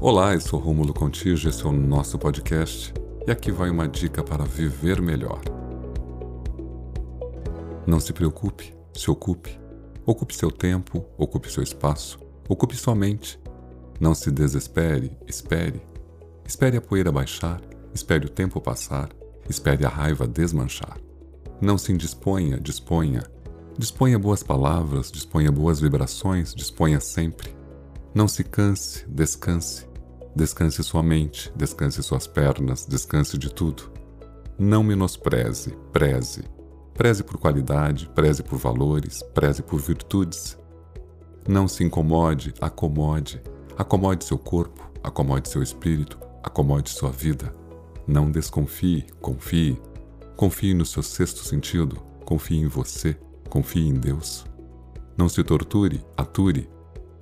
Olá, eu sou Rômulo Contígio, esse é o nosso podcast e aqui vai uma dica para viver melhor. Não se preocupe, se ocupe. Ocupe seu tempo, ocupe seu espaço, ocupe sua mente. Não se desespere, espere. Espere a poeira baixar, espere o tempo passar, espere a raiva desmanchar. Não se indisponha, disponha. Disponha boas palavras, disponha boas vibrações, disponha sempre. Não se canse, descanse. Descanse sua mente, descanse suas pernas, descanse de tudo. Não menospreze, preze. Preze por qualidade, preze por valores, preze por virtudes. Não se incomode, acomode. Acomode seu corpo, acomode seu espírito, acomode sua vida. Não desconfie, confie. Confie no seu sexto sentido, confie em você, confie em Deus. Não se torture, ature,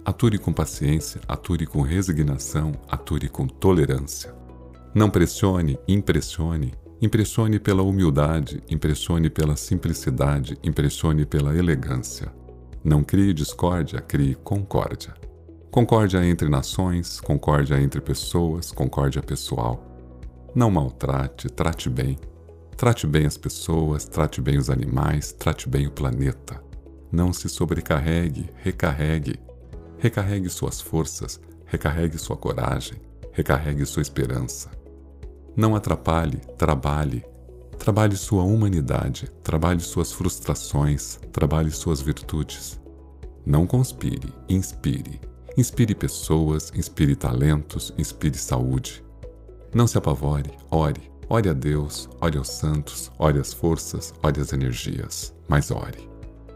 Ature com paciência, ature com resignação, ature com tolerância. Não pressione, impressione. Impressione pela humildade, impressione pela simplicidade, impressione pela elegância. Não crie discórdia, crie concórdia. Concórdia entre nações, concórdia entre pessoas, concórdia pessoal. Não maltrate, trate bem. Trate bem as pessoas, trate bem os animais, trate bem o planeta. Não se sobrecarregue, recarregue, Recarregue suas forças, recarregue sua coragem, recarregue sua esperança. Não atrapalhe, trabalhe. Trabalhe sua humanidade, trabalhe suas frustrações, trabalhe suas virtudes. Não conspire, inspire. Inspire pessoas, inspire talentos, inspire saúde. Não se apavore, ore. Ore a Deus, ore aos santos, ore as forças, ore as energias, mas ore.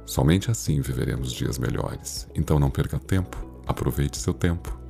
Somente assim viveremos dias melhores. Então não perca tempo, aproveite seu tempo